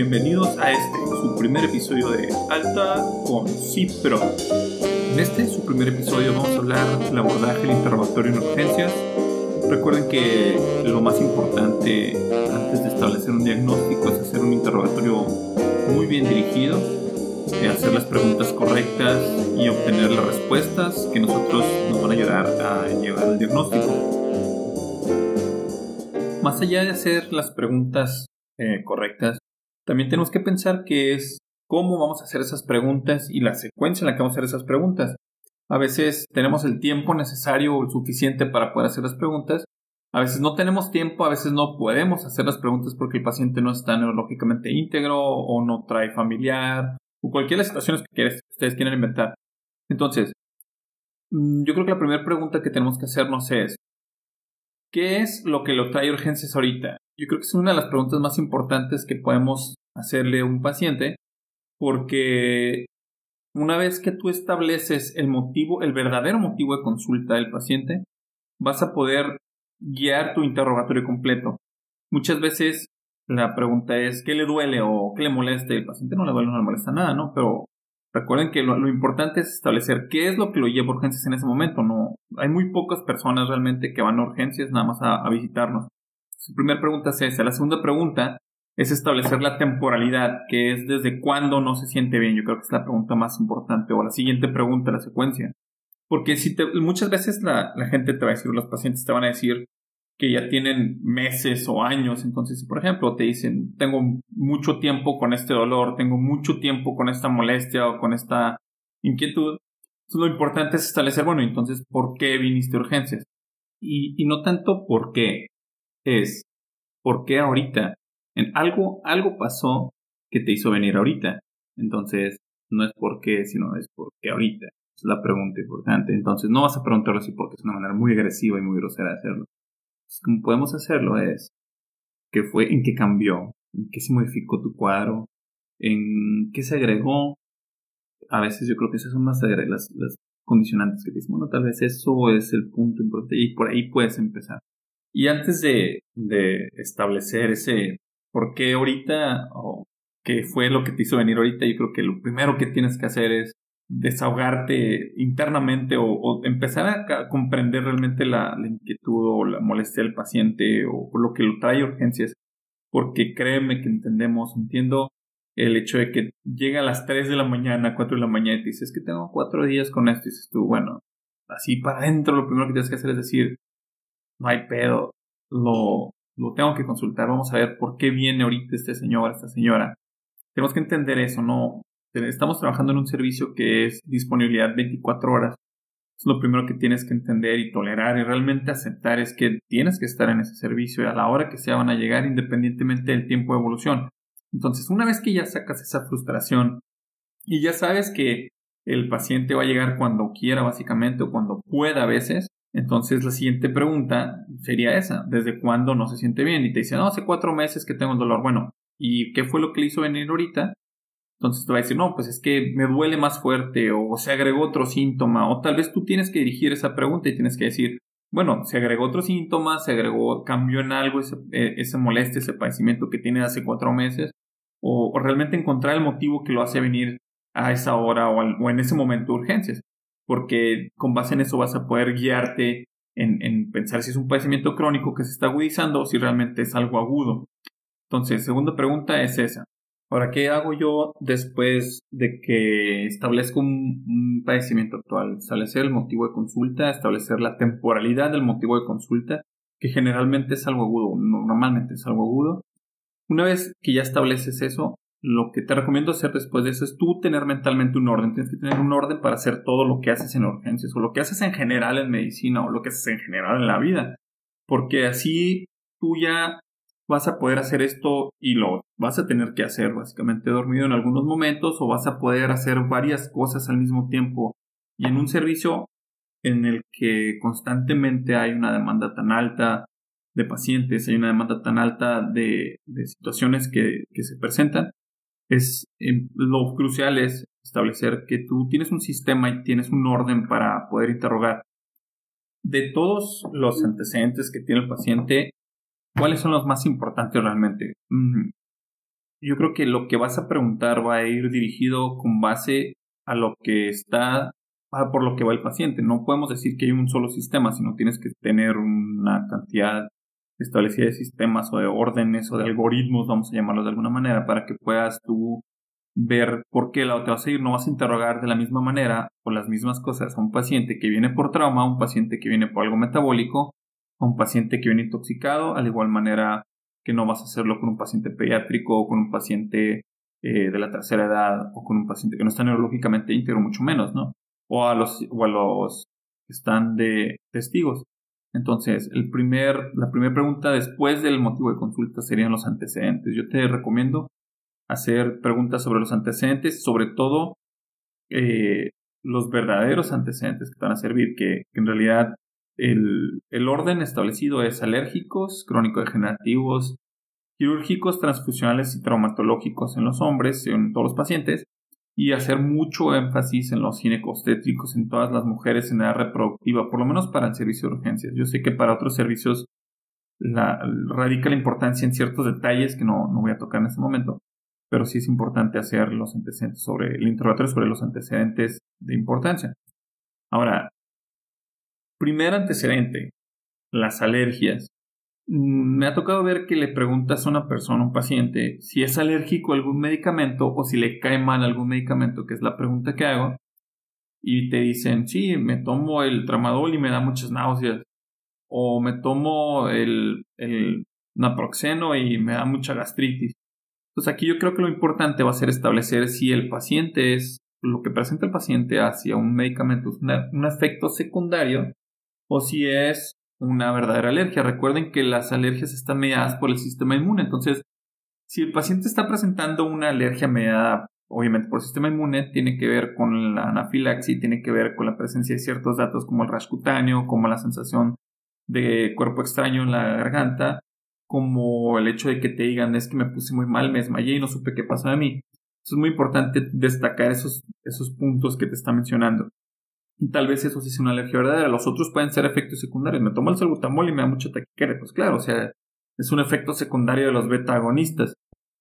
bienvenidos a este, su primer episodio de Alta con Cipro. En este, su primer episodio, vamos a hablar del abordaje del interrogatorio en urgencias. Recuerden que lo más importante antes de establecer un diagnóstico es hacer un interrogatorio muy bien dirigido, eh, hacer las preguntas correctas y obtener las respuestas que nosotros nos van a ayudar a llegar al diagnóstico. Más allá de hacer las preguntas eh, correctas, también tenemos que pensar que es cómo vamos a hacer esas preguntas y la secuencia en la que vamos a hacer esas preguntas. A veces tenemos el tiempo necesario o suficiente para poder hacer las preguntas. A veces no tenemos tiempo, a veces no podemos hacer las preguntas porque el paciente no está neurológicamente íntegro o no trae familiar o cualquier de las situaciones que ustedes quieran inventar. Entonces, mm, yo creo que la primera pregunta que tenemos que hacernos es, ¿qué es lo que lo trae urgencias ahorita? Yo creo que es una de las preguntas más importantes que podemos hacerle a un paciente porque una vez que tú estableces el motivo, el verdadero motivo de consulta del paciente, vas a poder guiar tu interrogatorio completo. Muchas veces la pregunta es ¿qué le duele o qué le molesta? El paciente no le duele, no le molesta nada, ¿no? Pero recuerden que lo, importante es establecer qué es lo que lo lleva a urgencias en ese momento. No, hay muy pocas personas realmente que van a urgencias nada más a, visitarnos. Su primera pregunta es esa. La segunda pregunta es establecer la temporalidad, que es desde cuándo no se siente bien. Yo creo que es la pregunta más importante. O la siguiente pregunta, la secuencia. Porque si te, muchas veces la, la gente te va a decir, los pacientes te van a decir, que ya tienen meses o años. Entonces, si por ejemplo te dicen, tengo mucho tiempo con este dolor, tengo mucho tiempo con esta molestia o con esta inquietud, lo importante es establecer, bueno, entonces, ¿por qué viniste a urgencias? Y, y no tanto por qué, es por qué ahorita. En algo, algo pasó que te hizo venir ahorita. Entonces, no es por qué, sino es por qué ahorita. Es la pregunta importante. Entonces, no vas a preguntarlo así porque es una manera muy agresiva y muy grosera de hacerlo como podemos hacerlo es qué fue, en qué cambió, en qué se modificó tu cuadro, en qué se agregó. A veces yo creo que esas son más las, las condicionantes que te dicen, bueno, tal vez eso es el punto importante y por ahí puedes empezar. Y antes de, establecer ese por qué ahorita o qué fue lo que te hizo venir ahorita, yo creo que lo primero que tienes que hacer es desahogarte internamente o, empezar a, comprender realmente la, inquietud o la molestia del paciente o, lo que lo trae urgencias, porque créeme que entendemos, entiendo el hecho de que llega a las 3 de la mañana, 4 de la mañana y te dices que tengo 4 días con esto y dices tú, bueno, así para adentro lo primero que tienes que hacer es decir, no hay pedo, lo, lo tengo que consultar, vamos a ver por qué viene ahorita este señor, esta señora. Tenemos que entender eso, no, estamos trabajando en un servicio que es disponibilidad 24 horas. Es lo primero que tienes que entender y tolerar y realmente aceptar es que tienes que estar en ese servicio a la hora que sea van a llegar independientemente del tiempo de evolución. Entonces, una vez que ya sacas esa frustración y ya sabes que el paciente va a llegar cuando quiera básicamente o cuando pueda a veces, entonces la siguiente pregunta sería esa, ¿desde cuándo no se siente bien? Y te dice, no, hace cuatro meses que tengo el dolor. Bueno, ¿y qué fue lo que le hizo venir ahorita? Entonces te va a decir, no, pues es que me duele más fuerte o se agregó otro síntoma o tal vez tú tienes que dirigir esa pregunta y tienes que decir, bueno, se agregó otro síntoma, se agregó, cambió en algo ese, eh, ese molestia, ese padecimiento que tiene hace cuatro meses o, realmente encontrar el motivo que lo hace venir a esa hora o, en ese momento de urgencias. Porque con base en eso vas a poder guiarte en, en pensar si es un padecimiento crónico que se está agudizando o si realmente es algo agudo. Entonces, segunda pregunta es esa. Ahora, ¿qué hago yo después de que establezco un, padecimiento actual? Establecer el motivo de consulta, establecer la temporalidad del motivo de consulta, que generalmente es algo agudo, normalmente es algo agudo. Una vez que ya estableces eso, lo que te recomiendo hacer después de eso es tú tener mentalmente un orden. Tienes que tener un orden para hacer todo lo que haces en urgencias o lo que haces en general en medicina o lo que haces en general en la vida. Porque así tú ya vas a poder hacer esto y lo vas a tener que hacer básicamente dormido en algunos momentos o vas a poder hacer varias cosas al mismo tiempo y en un servicio en el que constantemente hay una demanda tan alta de pacientes, hay una demanda tan alta de, situaciones que, se presentan, es em, lo crucial es establecer que tú tienes un sistema y tienes un orden para poder interrogar. De todos los antecedentes que tiene el paciente, ¿Cuáles son los más importantes realmente? Mm, yo creo que lo que vas a preguntar va a ir dirigido con base a lo que está, por lo que va el paciente. No podemos decir que hay un solo sistema, sino tienes que tener una cantidad establecida de sistemas o de órdenes o de algoritmos, vamos a llamarlos de alguna manera, para que puedas tú ver por qué lado te vas a ir. No vas a interrogar de la misma manera o las mismas cosas a un paciente que viene por trauma, a un paciente que viene por algo metabólico, a un paciente que viene intoxicado, al igual manera que no vas a hacerlo con un paciente pediátrico o con un paciente eh, de la tercera edad o con un paciente que no está neurológicamente íntegro, mucho menos, ¿no? O a los, o a los que están de testigos. Entonces, la primera pregunta después del motivo de consulta serían los antecedentes. Yo te recomiendo hacer preguntas sobre los antecedentes, sobre todo eh, los verdaderos antecedentes que van a servir, que, en realidad el, el, orden establecido es alérgicos, crónico-degenerativos, quirúrgicos, transfusionales y traumatológicos en los hombres, en todos los pacientes, y hacer mucho énfasis en los ginecostétricos en todas las mujeres en edad reproductiva, por lo menos para el servicio de urgencias. Yo sé que para otros servicios la, radica la importancia en ciertos detalles que no, no voy a tocar en este momento, pero sí es importante hacer los antecedentes sobre el interrogatorio sobre los antecedentes de importancia. Ahora, primer antecedente, las alergias. Mm, me ha tocado ver que le preguntas a una persona, un paciente, si es alérgico a algún medicamento o si le cae mal algún medicamento, que es la pregunta que hago, y te dicen, sí, me tomo el tramadol y me da muchas náuseas, o me tomo el, el naproxeno y me da mucha gastritis. Entonces aquí yo creo que lo importante va a ser establecer si el paciente es lo que presenta el paciente hacia un medicamento, un efecto secundario, o si es una verdadera alergia. Recuerden que las alergias están mediadas por el sistema inmune. Entonces, si el paciente está presentando una alergia mediada, obviamente por el sistema inmune, tiene que ver con la anafilaxis, tiene que ver con la presencia de ciertos datos como el rash cutáneo, como la sensación de cuerpo extraño en la garganta, como el hecho de que te digan es que me puse muy mal, me desmayé y no supe qué pasó a mí. es muy importante destacar esos, esos puntos que te está mencionando. Tal vez eso sí es una alergia verdadera. Los otros pueden ser efectos secundarios. Me tomo el salbutamol y me da mucho taquicardia. Pues claro, o sea, es un efecto secundario de los beta agonistas.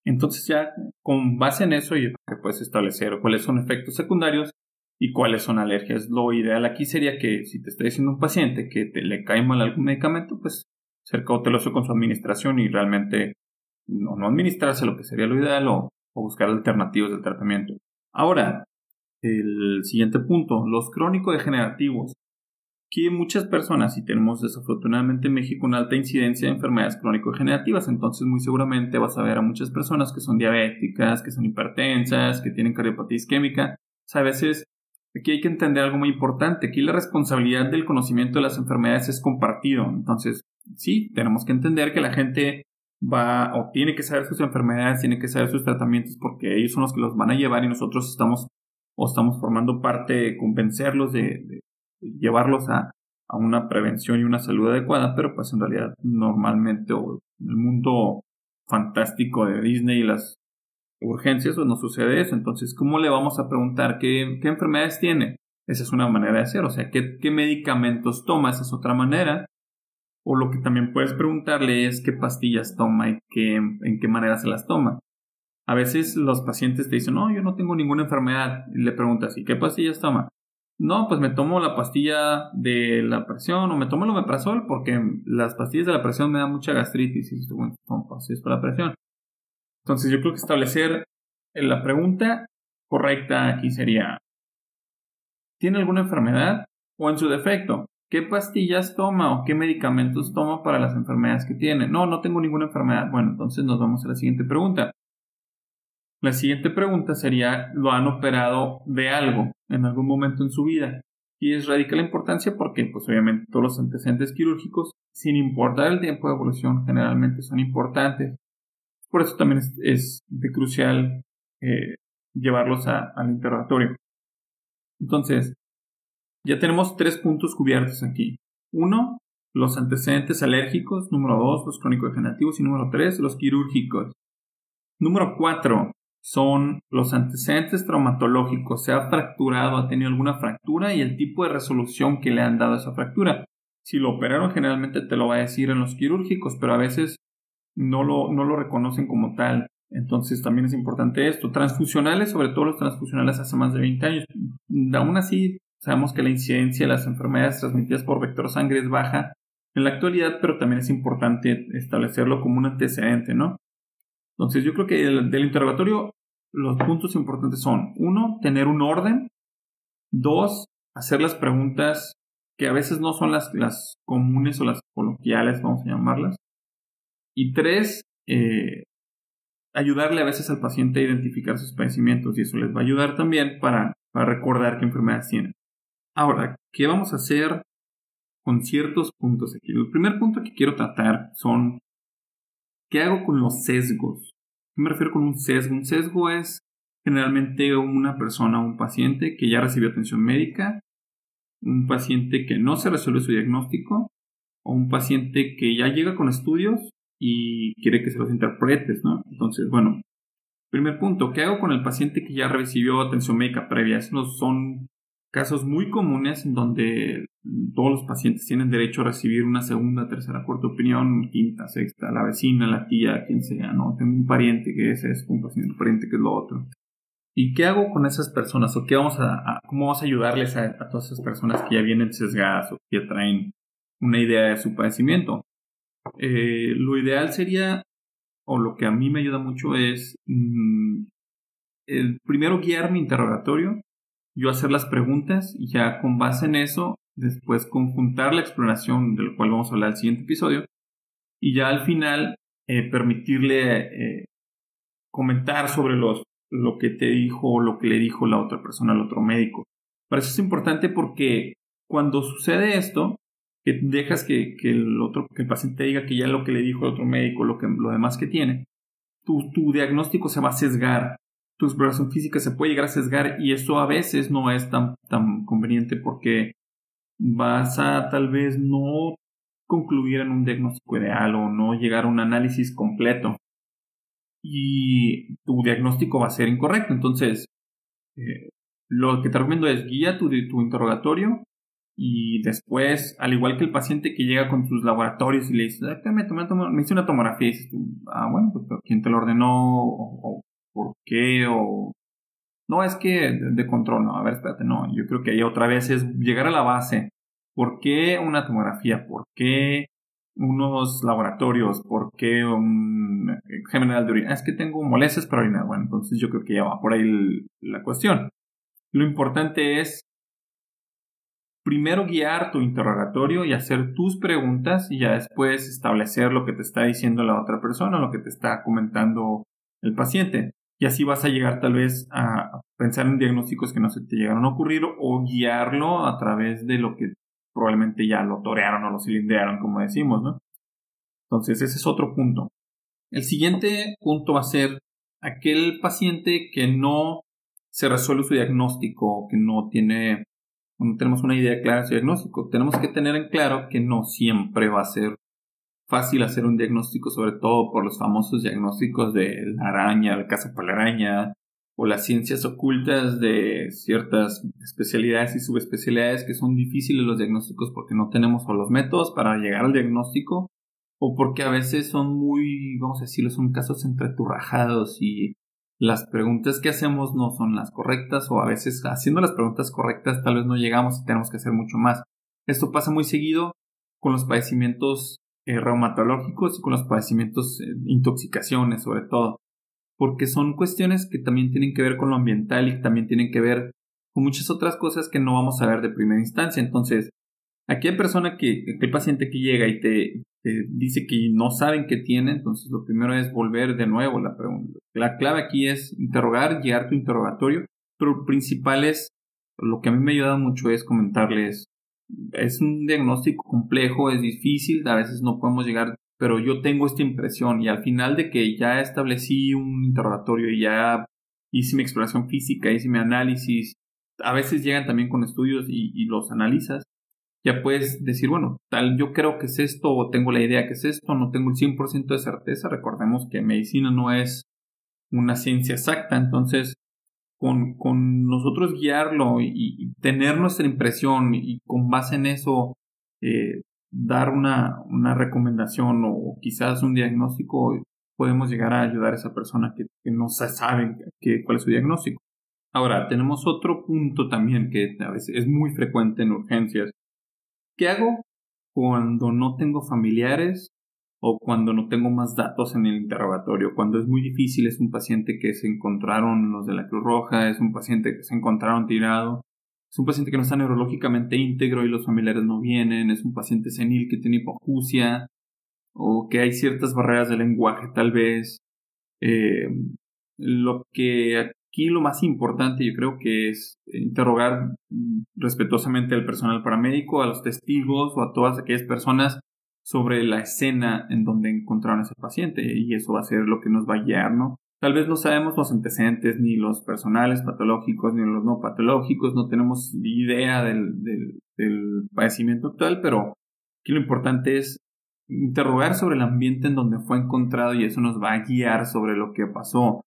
Entonces ya con base en eso yo creo que puedes establecer cuáles son efectos secundarios y cuáles son alergias. Lo ideal aquí sería que si te está diciendo un paciente que te le cae mal algún medicamento, pues ser cauteloso con su administración y realmente no, no administrarse lo que sería lo ideal o, buscar alternativas de tratamiento. Ahora, el siguiente punto, los crónico-degenerativos. Que muchas personas, y tenemos desafortunadamente en México una alta incidencia de enfermedades crónico-degenerativas, entonces muy seguramente vas a ver a muchas personas que son diabéticas, que son hipertensas, que tienen cardiopatía isquémica. a veces aquí hay que entender algo muy importante. Aquí la responsabilidad del conocimiento de las enfermedades es compartido. Entonces, sí, tenemos que entender que la gente va o tiene que saber sus enfermedades, tiene que saber sus tratamientos porque ellos son los que los van a llevar y nosotros estamos o estamos formando parte de convencerlos de, llevarlos a, a, una prevención y una salud adecuada, pero pues en realidad normalmente o en el mundo fantástico de Disney y las urgencias pues no sucede eso, entonces ¿cómo le vamos a preguntar qué, qué enfermedades tiene? Esa es una manera de hacer, o sea, ¿qué, qué medicamentos toma? Esa es otra manera o lo que también puedes preguntarle es qué pastillas toma y qué, en qué manera se las toma. A veces los pacientes te dicen, no, yo no tengo ninguna enfermedad. Y le preguntas, ¿y qué pastillas toma? No, pues me tomo la pastilla de la presión o me tomo el omeprazol porque las pastillas de la presión me dan mucha gastritis. Y bueno, son pastillas para la presión. Entonces yo creo que establecer la pregunta correcta aquí sería, ¿tiene alguna enfermedad? O en su defecto, ¿Qué pastillas toma o qué medicamentos toma para las enfermedades que tiene? No, no tengo ninguna enfermedad. Bueno, entonces nos vamos a la siguiente pregunta. La siguiente pregunta sería, ¿lo han operado de algo en algún momento en su vida? Y es radical la importancia porque, pues obviamente, todos los antecedentes quirúrgicos, sin importar el tiempo de evolución, generalmente son importantes. Por eso también es, de crucial eh, llevarlos al interrogatorio. Entonces, ya tenemos tres puntos cubiertos aquí. Uno, los antecedentes alérgicos. Número dos, los crónico-degenerativos. Y número tres, los quirúrgicos. Número cuatro, son los antecedentes traumatológicos. Se ha fracturado, ha tenido alguna fractura y el tipo de resolución que le han dado a esa fractura. Si lo operaron, generalmente te lo va a decir en los quirúrgicos, pero a veces no lo, no lo reconocen como tal. Entonces también es importante esto. Transfusionales, sobre todo los transfusionales hace más de 20 años. Aún así, sabemos que la incidencia de las enfermedades transmitidas por vector sangre es baja en la actualidad, pero también es importante establecerlo como un antecedente, ¿no? Entonces yo creo que del, interrogatorio los puntos importantes son, uno, tener un orden, dos, hacer las preguntas que a veces no son las, las comunes o las coloquiales, vamos a llamarlas, y tres, eh, ayudarle a veces al paciente a identificar sus padecimientos y eso les va a ayudar también para, para recordar qué enfermedades tienen. Ahora, ¿qué vamos a hacer con ciertos puntos aquí? El primer punto que quiero tratar son ¿qué hago con los sesgos? ¿Qué me refiero con un sesgo? Un sesgo es generalmente una persona, un paciente que ya recibió atención médica, un paciente que no se resuelve su diagnóstico o un paciente que ya llega con estudios y quiere que se los interpretes, ¿no? Entonces, bueno, primer punto, ¿qué hago con el paciente que ya recibió atención médica previa? Esos son casos muy comunes donde todos los pacientes tienen derecho a recibir una segunda, tercera, cuarta opinión, quinta, sexta, la vecina, la tía, quien sea, ¿no? Tengo un pariente que es esto, un paciente, un pariente que es lo otro. ¿Y qué hago con esas personas? ¿O qué vamos a, cómo vamos a ayudarles a, a, todas esas personas que ya vienen sesgadas o que ya traen una idea de su padecimiento? Eh, lo ideal sería, o lo que a mí me ayuda mucho es, mm, el primero guiar mi interrogatorio, yo hacer las preguntas y ya con base en eso, después conjuntar la exploración del cual vamos a hablar en el siguiente episodio, y ya al final eh, permitirle eh, comentar sobre los, lo que te dijo o lo que le dijo la otra persona al otro médico. Para eso es importante porque cuando sucede esto, que dejas que, el otro, que el paciente diga que ya lo que le dijo el otro médico, lo, que, lo demás que tiene, tu, tu diagnóstico se va a sesgar, tu exploración física se puede llegar a sesgar y eso a veces no es tan, tan conveniente porque vas a tal vez no concluir en un diagnóstico ideal o no llegar a un análisis completo y tu diagnóstico va a ser incorrecto. Entonces, eh, lo que te recomiendo es guía tu, tu interrogatorio y después, al igual que el paciente que llega con sus laboratorios y le dice, me, me hice una tomografía, y dices ah, bueno, pues ¿quién te lo ordenó? O, por qué? O no, es que de, control, no, a ver, espérate, no, yo creo que ahí otra vez es llegar a la base. ¿Por qué una tomografía? ¿Por qué unos laboratorios? ¿Por qué un general de orina? Es que tengo molestias para orinar. Bueno, entonces yo creo que ya va por ahí la cuestión. Lo importante es primero guiar tu interrogatorio y hacer tus preguntas y ya después establecer lo que te está diciendo la otra persona, lo que te está comentando el paciente. Y así vas a llegar tal vez a pensar en diagnósticos que no se te llegaron a ocurrir o guiarlo a través de lo que probablemente ya lo torearon o lo cilindrearon, como decimos, ¿no? Entonces, ese es otro punto. El siguiente punto va a ser aquel paciente que no se resuelve su diagnóstico, que no tiene no tenemos una idea clara de su diagnóstico. Tenemos que tener en claro que no siempre va a ser fácil hacer un diagnóstico, sobre todo por los famosos diagnósticos de la araña, el caso por la araña, o las ciencias ocultas de ciertas especialidades y subespecialidades que son difíciles los diagnósticos porque no tenemos los métodos para llegar al diagnóstico o porque a veces son muy, vamos a decirlo, son casos entreturrajados y las preguntas que hacemos no son las correctas o a veces haciendo las preguntas correctas tal vez no llegamos y tenemos que hacer mucho más. Esto pasa muy seguido con los padecimientos eh, reumatológicos y con los padecimientos de intoxicaciones sobre todo, porque son cuestiones que también tienen que ver con lo ambiental y también tienen que ver con muchas otras cosas que no vamos a ver de primera instancia. Entonces, hay persona que, el paciente que llega y te, dice que no saben qué tiene, entonces lo primero es volver de nuevo la pregunta. La clave aquí es interrogar, guiar tu interrogatorio, pero lo principal es, lo que a mí me ayuda mucho es comentarles, es un diagnóstico complejo, es difícil, a veces no podemos llegar, pero yo tengo esta impresión y al final de que ya establecí un interrogatorio y ya hice mi exploración física, hice mi análisis, a veces llegan también con estudios y los analizas ya puedes decir, bueno, tal yo creo que es esto o tengo la idea que es esto, no tengo el 100% de certeza. Recordemos que medicina no es una ciencia exacta, entonces con, con nosotros guiarlo y, tener nuestra impresión y, con base en eso eh, dar una, una recomendación o quizás un diagnóstico podemos llegar a ayudar a esa persona que, no sabe cuál es su diagnóstico. Ahora, tenemos otro punto también que a veces es muy frecuente en urgencias. ¿Qué hago cuando no tengo familiares o cuando no tengo más datos en el interrogatorio? Cuando es muy difícil, es un paciente que se encontraron los de la Cruz Roja, es un paciente que se encontraron tirado, es un paciente que no está neurológicamente íntegro y los familiares no vienen, es un paciente senil que tiene hipoacusia, o que hay ciertas barreras de lenguaje tal vez. Eh, lo que aquí lo más importante yo creo que es interrogar respetuosamente al personal paramédico, a los testigos o a todas aquellas personas sobre la escena en donde encontraron a ese paciente y eso va a ser lo que nos va a guiar, ¿no? Tal vez no sabemos los antecedentes, ni los personales patológicos, ni los no patológicos, no tenemos idea del, del, del padecimiento actual, pero aquí lo importante es interrogar sobre el ambiente en donde fue encontrado y eso nos va a guiar sobre lo que pasó.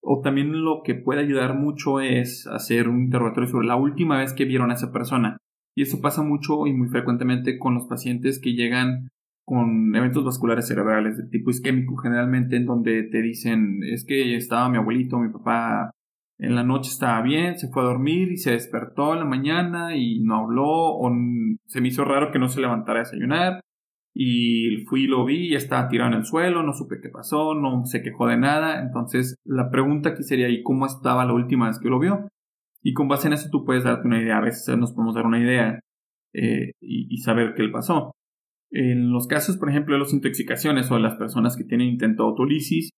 O también lo que puede ayudar mucho es hacer un interrogatorio sobre la última vez que vieron a esa persona. Y eso pasa mucho y muy frecuentemente con los pacientes que llegan con eventos vasculares cerebrales de tipo isquémico, generalmente en donde te dicen, es que estaba mi abuelito, mi papá, en la noche estaba bien, se fue a dormir y se despertó en la mañana y no habló, o se me hizo raro que no se levantara a desayunar, y fui y lo vi y estaba tirado en el suelo, no supe qué pasó, no se quejó de nada. Entonces, la pregunta aquí sería, ¿y cómo estaba la última vez que lo vio? Y con base en eso tú puedes darte una idea, a veces nos podemos dar una idea eh, y, saber qué le pasó. En los casos, por ejemplo, de las intoxicaciones o de las personas que tienen intento de autolisis,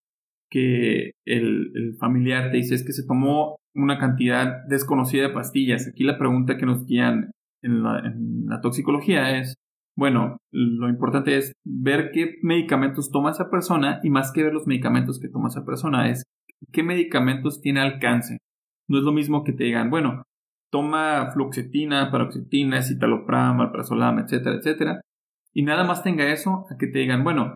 que el, familiar te dice que se tomó una cantidad desconocida de pastillas. Aquí la pregunta que nos guían en la toxicología es, bueno, lo importante es ver qué medicamentos toma esa persona y más que ver los medicamentos que toma esa persona es qué medicamentos tiene alcance. No es lo mismo que te digan, bueno, toma fluoxetina, paroxetina, citalopram, alprazolam, etcétera, etcétera, y nada más tenga eso a que te digan, bueno,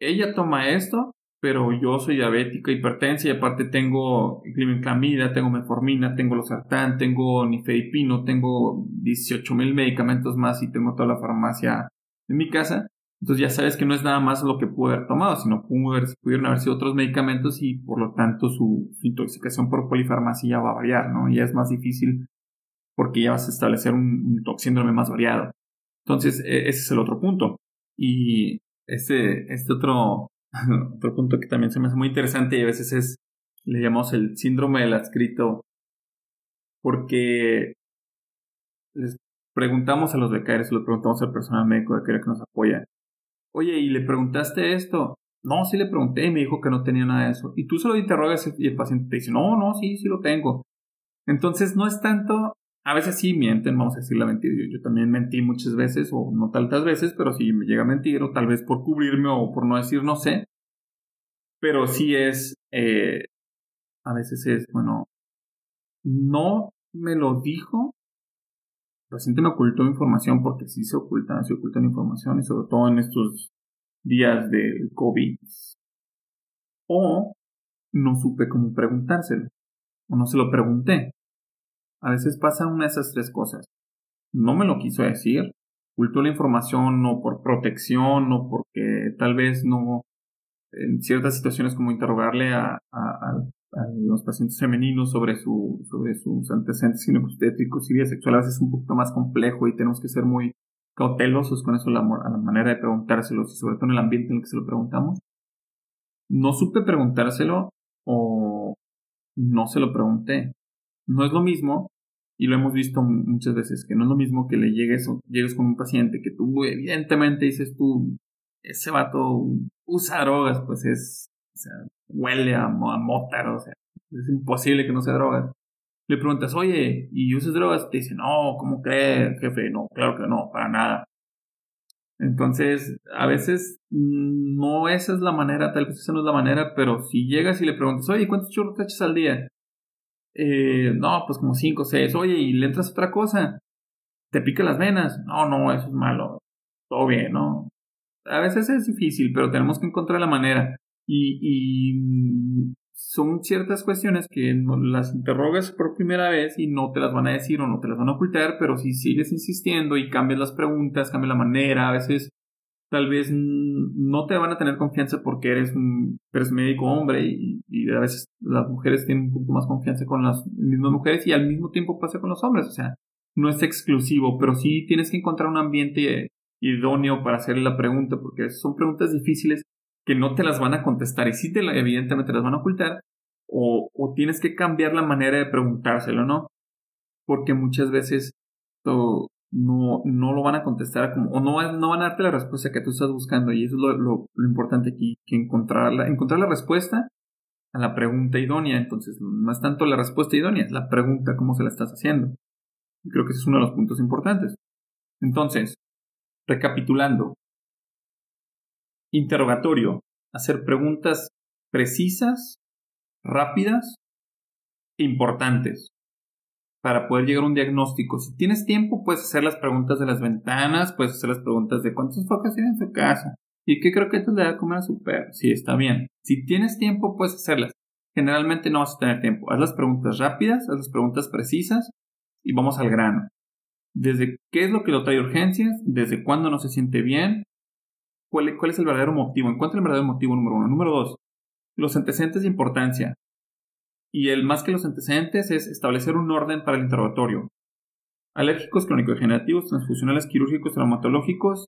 ella toma esto, pero yo soy diabética, hipertensa y aparte tengo glibenclamida, tengo metformina, tengo losartán, tengo nifedipino, tengo 18 mil medicamentos más y tengo toda la farmacia en mi casa. Entonces ya sabes que no es nada más lo que pudo haber tomado, sino pudieron haber sido otros medicamentos y por lo tanto su, intoxicación por polifarmacia va a variar, ¿no? Ya es más difícil porque ya vas a establecer un, un síndrome más variado. Entonces e, ese es el otro punto. Y este, este otro Otro punto que también se me hace muy interesante y a veces es, le llamamos el síndrome del adscrito, porque les preguntamos a los becarios, le preguntamos al personal médico de que nos apoya, oye, ¿y le preguntaste esto? No, sí le pregunté y me dijo que no tenía nada de eso. Y tú se lo interrogas y el paciente te dice, no, no, sí, sí lo tengo. Entonces no es tanto, a veces sí mienten, vamos a decir la mentira. Yo, también mentí muchas veces, o no tantas veces, pero sí me llega a mentir, o tal vez por cubrirme o por no decir no sé pero sí es, eh, a veces es, bueno, no me lo dijo, el paciente me ocultó información porque sí se ocultan, se ocultan información y sobre todo en estos días del COVID. O no supe cómo preguntárselo, o no se lo pregunté. A veces pasa una de esas tres cosas. No me lo quiso decir, ocultó la información no por protección, no porque tal vez no en ciertas situaciones como interrogarle a, los pacientes femeninos sobre, su, sobre sus antecedentes ginecostétricos y vida sexual a es un poquito más complejo y tenemos que ser muy cautelosos con eso a la, manera de preguntárselos y sobre todo en el ambiente en el que se lo preguntamos. No supe preguntárselo o no se lo pregunté. No es lo mismo, y lo hemos visto muchas veces, que no es lo mismo que le llegues, llegues con un paciente que tú evidentemente dices tú, ese vato usa drogas, pues es, o huele a, a o sea, es imposible que no sea drogas. Le preguntas, oye, ¿y usas drogas? Te dice, no, ¿cómo crees, jefe? No, claro que no, para nada. Entonces, a veces mm, no esa es la manera, tal vez esa no es la manera, pero si llegas y le preguntas, oye, ¿cuántos churros te echas al día? Eh, no, pues como cinco seis. Oye, ¿y le entras otra cosa? ¿Te pica las venas? No, no, eso es malo. Todo bien, ¿no? a veces es difícil, pero tenemos que encontrar la manera. Y, son ciertas cuestiones que las interrogas por primera vez y no te las van a decir o no te las van a ocultar, pero si sigues insistiendo y cambias las preguntas, cambias la manera, a veces tal vez no te van a tener confianza porque eres, un, eres médico hombre y, a veces las mujeres tienen un poco más confianza con las mismas mujeres y al mismo tiempo pasa con los hombres. O sea, no es exclusivo, pero sí tienes que encontrar un ambiente idóneo para hacerle la pregunta porque son preguntas difíciles que no te las van a contestar y sí te evidentemente las van a ocultar o, o tienes que cambiar la manera de preguntárselo, ¿no? Porque muchas veces no, no lo van a contestar como, o no, no van a darte la respuesta que tú estás buscando. Y eso es lo, importante aquí, que encontrar la, encontrar la respuesta a la pregunta idónea. Entonces, no es tanto la respuesta idónea, es la pregunta, cómo se la estás haciendo. Y creo que ese es uno de los puntos importantes. Entonces, recapitulando. Interrogatorio. Hacer preguntas precisas, rápidas, importantes para poder llegar a un diagnóstico. Si tienes tiempo, puedes hacer las preguntas de las ventanas, puedes hacer las preguntas de cuántas focas tiene en su casa y qué creo que esto le da a comer a su perro. Sí, está bien. Si tienes tiempo, puedes hacerlas. Generalmente no vas a tener tiempo. Haz las preguntas rápidas, haz las preguntas precisas y vamos al grano. Desde qué es lo que lo trae urgencias, desde cuándo no se siente bien, cuál, es el verdadero motivo, encuentra el verdadero motivo número uno. Número dos, los antecedentes de importancia. Y el más que los antecedentes es establecer un orden para el interrogatorio. Alérgicos crónico-degenerativos, transfusionales quirúrgicos traumatológicos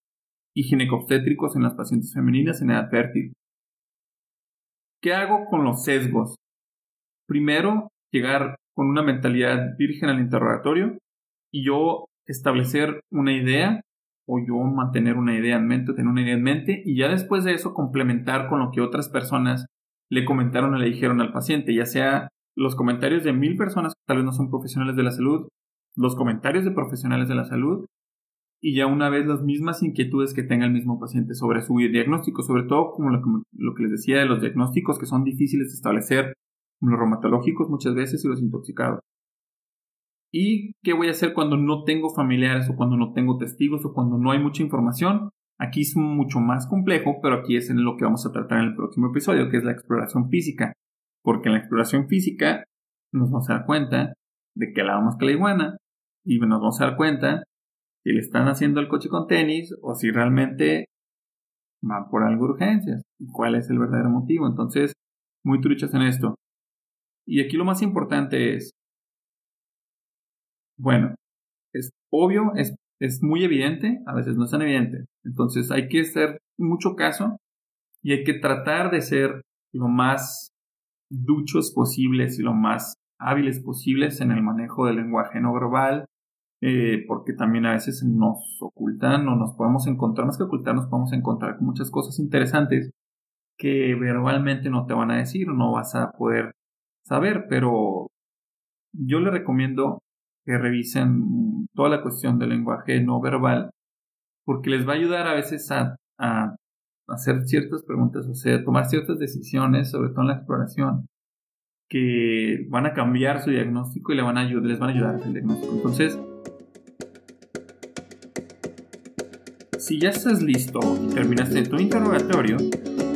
y ginecobstétricos en las pacientes femeninas en edad fértil. ¿Qué hago con los sesgos? Primero, llegar con una mentalidad virgen al interrogatorio y yo establecer una idea o yo mantener una idea en mente, tener una idea en mente y ya después de eso complementar con lo que otras personas le comentaron o le dijeron al paciente, ya sea los comentarios de mil personas que tal vez no son profesionales de la salud, los comentarios de profesionales de la salud y ya una vez las mismas inquietudes que tenga el mismo paciente sobre su diagnóstico, sobre todo como lo, que les decía de los diagnósticos que son difíciles de establecer, como los reumatológicos muchas veces y los intoxicados. ¿Y qué voy a hacer cuando no tengo familiares o cuando no tengo testigos o cuando no hay mucha información? Aquí es mucho más complejo, pero aquí es en lo que vamos a tratar en el próximo episodio, que es la exploración física. Porque en la exploración física nos vamos a dar cuenta de que la vamos que la iguana y nos vamos a dar cuenta si le están haciendo el coche con tenis o si realmente van por algo urgencias y cuál es el verdadero motivo. Entonces, muy truchas en esto. Y aquí lo más importante es, bueno, es obvio, es, es muy evidente, a veces no es tan evidente. Entonces hay que hacer mucho caso y hay que tratar de ser lo más duchos posibles y lo más hábiles posibles en el manejo del lenguaje no verbal, eh, porque también a veces nos ocultan o nos podemos encontrar, más que ocultar, nos podemos encontrar con muchas cosas interesantes que verbalmente no te van a decir, no vas a poder saber, pero yo le recomiendo que revisen toda la cuestión del lenguaje no verbal, porque les va a ayudar a veces a, a hacer ciertas preguntas, o sea, tomar ciertas decisiones, sobre todo en la exploración, que van a cambiar su diagnóstico y le van a ayudar, a ayudar el diagnóstico. Entonces, si ya estás listo y terminaste tu interrogatorio,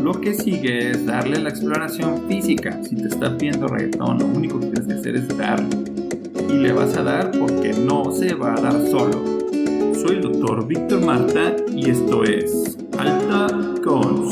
lo que sigue es darle la exploración física. Si te está pidiendo reggaetón, lo único que tienes que hacer es darle. Y le vas a dar porque no se va a dar solo. Soy el doctor Víctor Marta y esto es Alta con.